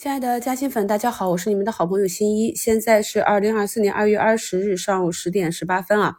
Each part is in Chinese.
亲爱的嘉兴粉，大家好，我是你们的好朋友新一。现在是二零二四年二月二十日上午十点十八分啊。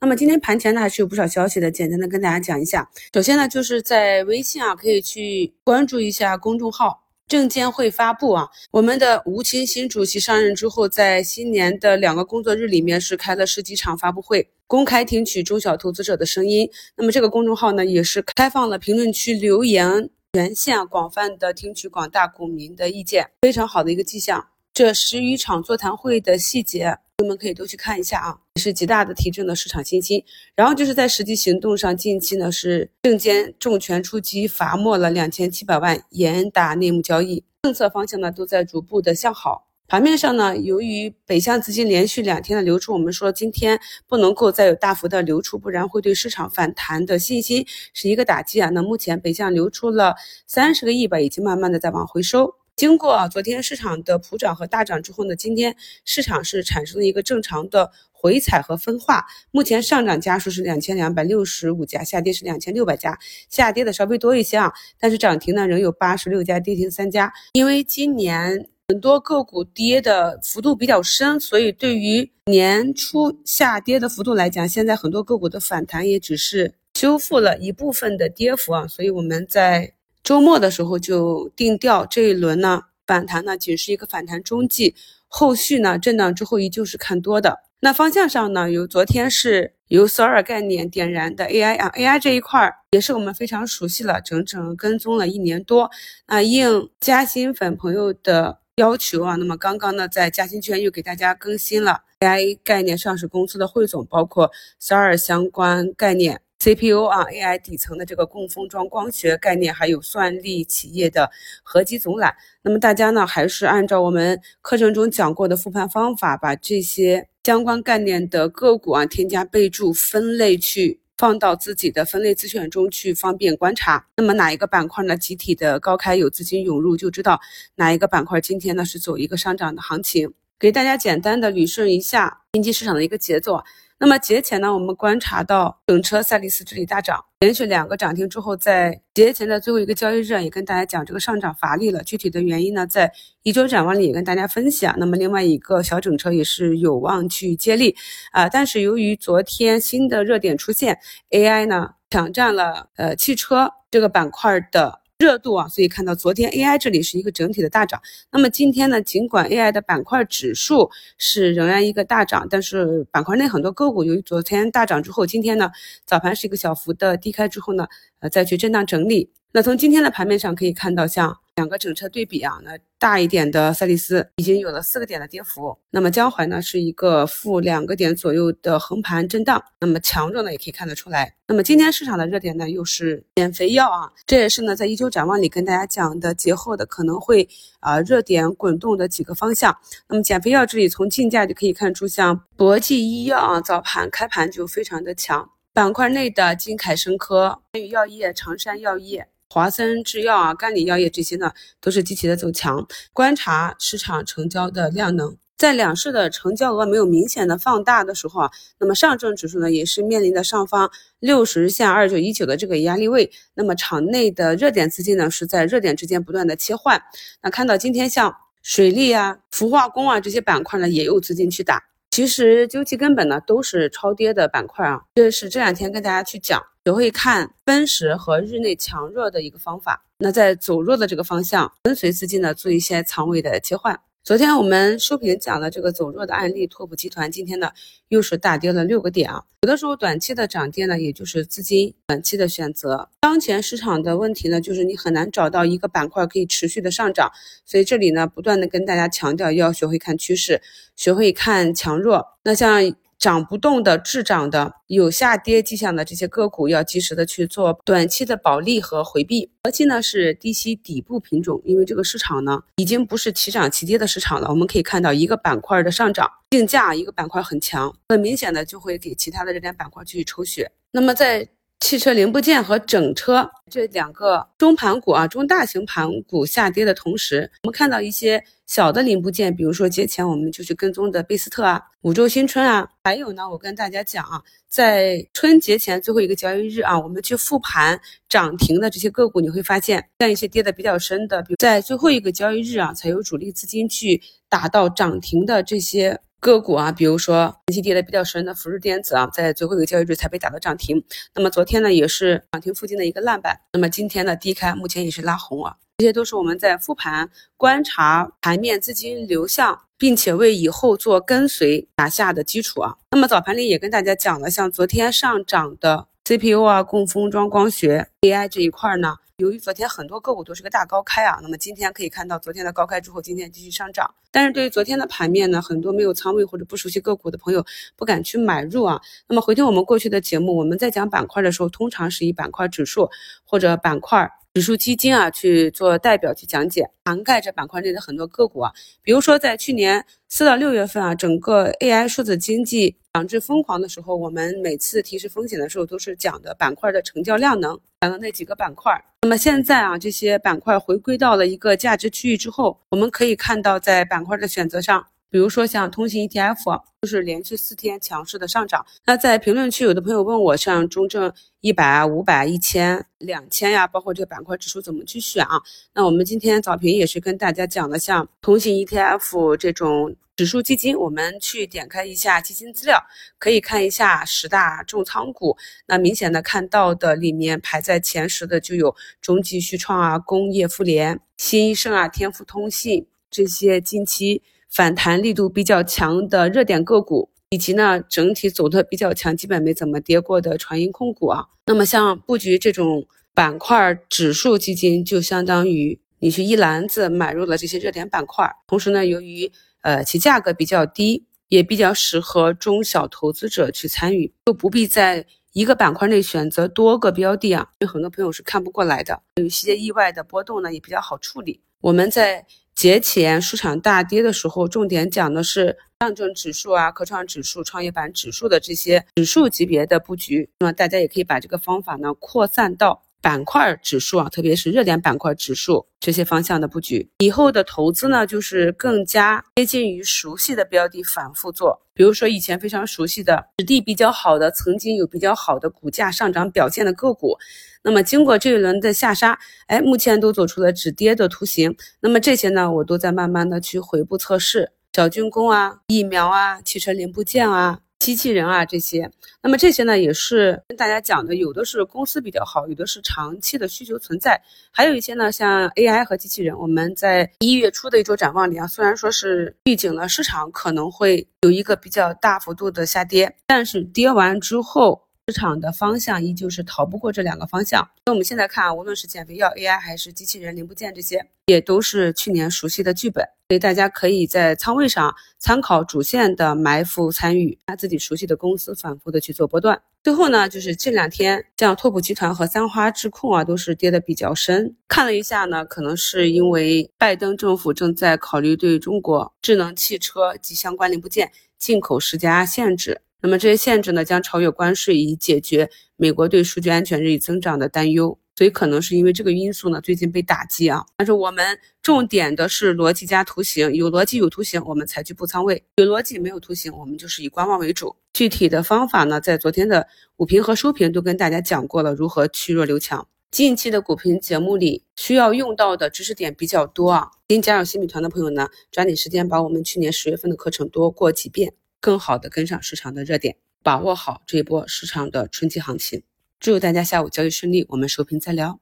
那么今天盘前呢还是有不少消息的，简单的跟大家讲一下。首先呢，就是在微信啊，可以去关注一下公众号“证监会发布”啊。我们的吴清新主席上任之后，在新年的两个工作日里面是开了十几场发布会，公开听取中小投资者的声音。那么这个公众号呢，也是开放了评论区留言。全线广泛的听取广大股民的意见，非常好的一个迹象。这十余场座谈会的细节，朋友们可以都去看一下啊，也是极大的提振了市场信心。然后就是在实际行动上，近期呢是证监重拳出击，罚没了两千七百万，严打内幕交易，政策方向呢都在逐步的向好。盘面上呢，由于北向资金连续两天的流出，我们说今天不能够再有大幅的流出，不然会对市场反弹的信心是一个打击啊。那目前北向流出了三十个亿吧，已经慢慢的在往回收。经过昨天市场的普涨和大涨之后呢，今天市场是产生了一个正常的回踩和分化。目前上涨家数是两千两百六十五家，下跌是两千六百家，下跌的稍微多一些啊。但是涨停呢仍有八十六家，跌停三家。因为今年。很多个股跌的幅度比较深，所以对于年初下跌的幅度来讲，现在很多个股的反弹也只是修复了一部分的跌幅啊。所以我们在周末的时候就定调，这一轮呢反弹呢仅是一个反弹中继，后续呢震荡之后依旧是看多的。那方向上呢，有昨天是由索尔概念点燃的 AI 啊，AI 这一块也是我们非常熟悉了，整整跟踪了一年多。那应嘉兴粉朋友的。要求啊，那么刚刚呢，在嘉兴圈又给大家更新了 AI 概念上市公司的汇总，包括十二相关概念 CPU 啊，AI 底层的这个供封装光学概念，还有算力企业的合集总览。那么大家呢，还是按照我们课程中讲过的复盘方法，把这些相关概念的个股啊，添加备注分类去。放到自己的分类自选中去，方便观察。那么哪一个板块呢？集体的高开有资金涌入，就知道哪一个板块今天呢是走一个上涨的行情。给大家简单的捋顺一下经济市场的一个节奏。那么节前呢，我们观察到整车赛力斯这里大涨，连续两个涨停之后，在节前的最后一个交易日也跟大家讲这个上涨乏力了。具体的原因呢，在一周展望里也跟大家分析啊。那么另外一个小整车也是有望去接力啊，但是由于昨天新的热点出现，AI 呢抢占了呃汽车这个板块的。热度啊，所以看到昨天 AI 这里是一个整体的大涨。那么今天呢，尽管 AI 的板块指数是仍然一个大涨，但是板块内很多个股由于昨天大涨之后，今天呢早盘是一个小幅的低开之后呢，呃再去震荡整理。那从今天的盘面上可以看到，像。两个整车对比啊，那大一点的赛力斯已经有了四个点的跌幅，那么江淮呢是一个负两个点左右的横盘震荡，那么强弱呢也可以看得出来。那么今天市场的热点呢又是减肥药啊，这也是呢在一周展望里跟大家讲的节后的可能会啊热点滚动的几个方向。那么减肥药这里从竞价就可以看出，像博济医药啊早盘开盘就非常的强，板块内的金凯生科、天宇药业、长山药业。华森制药啊，甘李药业这些呢，都是积极的走强。观察市场成交的量能，在两市的成交额没有明显的放大的时候啊，那么上证指数呢，也是面临着上方六十日线二九一九的这个压力位。那么场内的热点资金呢，是在热点之间不断的切换。那看到今天像水利啊、氟化工啊这些板块呢，也有资金去打。其实究其根本呢，都是超跌的板块啊。这是这两天跟大家去讲，学会看分时和日内强弱的一个方法。那在走弱的这个方向，跟随资金呢做一些仓位的切换。昨天我们收评讲了这个走弱的案例，拓普集团今天呢又是大跌了六个点啊。有的时候短期的涨跌呢，也就是资金短期的选择。当前市场的问题呢，就是你很难找到一个板块可以持续的上涨，所以这里呢不断的跟大家强调要学会看趋势，学会看强弱。那像。涨不动的、滞涨的、有下跌迹象的这些个股，要及时的去做短期的保利和回避。核心呢是低吸底部品种，因为这个市场呢已经不是齐涨齐跌的市场了。我们可以看到一个板块的上涨竞价，一个板块很强，很明显的就会给其他的热点板块去抽血。那么在汽车零部件和整车这两个中盘股啊，中大型盘股下跌的同时，我们看到一些小的零部件，比如说节前我们就去跟踪的贝斯特啊、五洲新春啊，还有呢，我跟大家讲啊，在春节前最后一个交易日啊，我们去复盘涨停的这些个股，你会发现，像一些跌的比较深的，比如在最后一个交易日啊，才有主力资金去打到涨停的这些。个股啊，比如说近期跌的比较深的福日电子啊，在最后一个交易日才被打到涨停。那么昨天呢，也是涨停附近的一个烂板。那么今天呢，低开目前也是拉红啊。这些都是我们在复盘观察盘面资金流向，并且为以后做跟随打下的基础啊。那么早盘里也跟大家讲了，像昨天上涨的 CPU 啊、供封装、光学、AI 这一块呢。由于昨天很多个股都是个大高开啊，那么今天可以看到昨天的高开之后，今天继续上涨。但是对于昨天的盘面呢，很多没有仓位或者不熟悉个股的朋友不敢去买入啊。那么回听我们过去的节目，我们在讲板块的时候，通常是以板块指数或者板块。指数基金啊去做代表去讲解，涵盖着板块内的很多个股啊，比如说在去年四到六月份啊，整个 AI 数字经济涨至疯狂的时候，我们每次提示风险的时候都是讲的板块的成交量能，讲的那几个板块。那么现在啊，这些板块回归到了一个价值区域之后，我们可以看到在板块的选择上。比如说像通信 ETF，就是连续四天强势的上涨。那在评论区有的朋友问我，像中证一百啊、五百、一千、两千呀，包括这个板块指数怎么去选啊？那我们今天早评也是跟大家讲的，像通信 ETF 这种指数基金，我们去点开一下基金资料，可以看一下十大重仓股。那明显的看到的里面排在前十的就有中极旭创啊、工业富联、新一盛啊、天福通信这些近期。反弹力度比较强的热点个股，以及呢整体走的比较强、基本没怎么跌过的传音控股啊。那么像布局这种板块指数基金，就相当于你去一篮子买入了这些热点板块。同时呢，由于呃其价格比较低，也比较适合中小投资者去参与，就不必在一个板块内选择多个标的啊，有很多朋友是看不过来的。有一些意外的波动呢，也比较好处理。我们在。节前市场大跌的时候，重点讲的是上证指数啊、科创指数、创业板指数的这些指数级别的布局。那么大家也可以把这个方法呢扩散到板块指数啊，特别是热点板块指数这些方向的布局。以后的投资呢，就是更加接近于熟悉的标的反复做。比如说以前非常熟悉的、质地比较好的、曾经有比较好的股价上涨表现的个股。那么经过这一轮的下杀，哎，目前都走出了止跌的图形。那么这些呢，我都在慢慢的去回顾测试，小军工啊、疫苗啊、汽车零部件啊、机器人啊这些。那么这些呢，也是跟大家讲的，有的是公司比较好，有的是长期的需求存在，还有一些呢，像 AI 和机器人。我们在一月初的一周展望里啊，虽然说是预警了市场可能会有一个比较大幅度的下跌，但是跌完之后。市场的方向依旧是逃不过这两个方向。那我们现在看啊，无论是减肥药、AI 还是机器人零部件，这些也都是去年熟悉的剧本，所以大家可以在仓位上参考主线的埋伏参与，拿自己熟悉的公司反复的去做波段。最后呢，就是这两天像拓普集团和三花智控啊，都是跌的比较深。看了一下呢，可能是因为拜登政府正在考虑对中国智能汽车及相关零部件进口施加限制。那么这些限制呢，将超越关税，以解决美国对数据安全日益增长的担忧。所以可能是因为这个因素呢，最近被打击啊。但是我们重点的是逻辑加图形，有逻辑有图形，我们才去布仓位；有逻辑没有图形，我们就是以观望为主。具体的方法呢，在昨天的午评和收评都跟大家讲过了，如何去弱留强。近期的股评节目里需要用到的知识点比较多啊。新加入新米团的朋友呢，抓紧时间把我们去年十月份的课程多过几遍。更好的跟上市场的热点，把握好这一波市场的春季行情。祝大家下午交易顺利，我们收评再聊。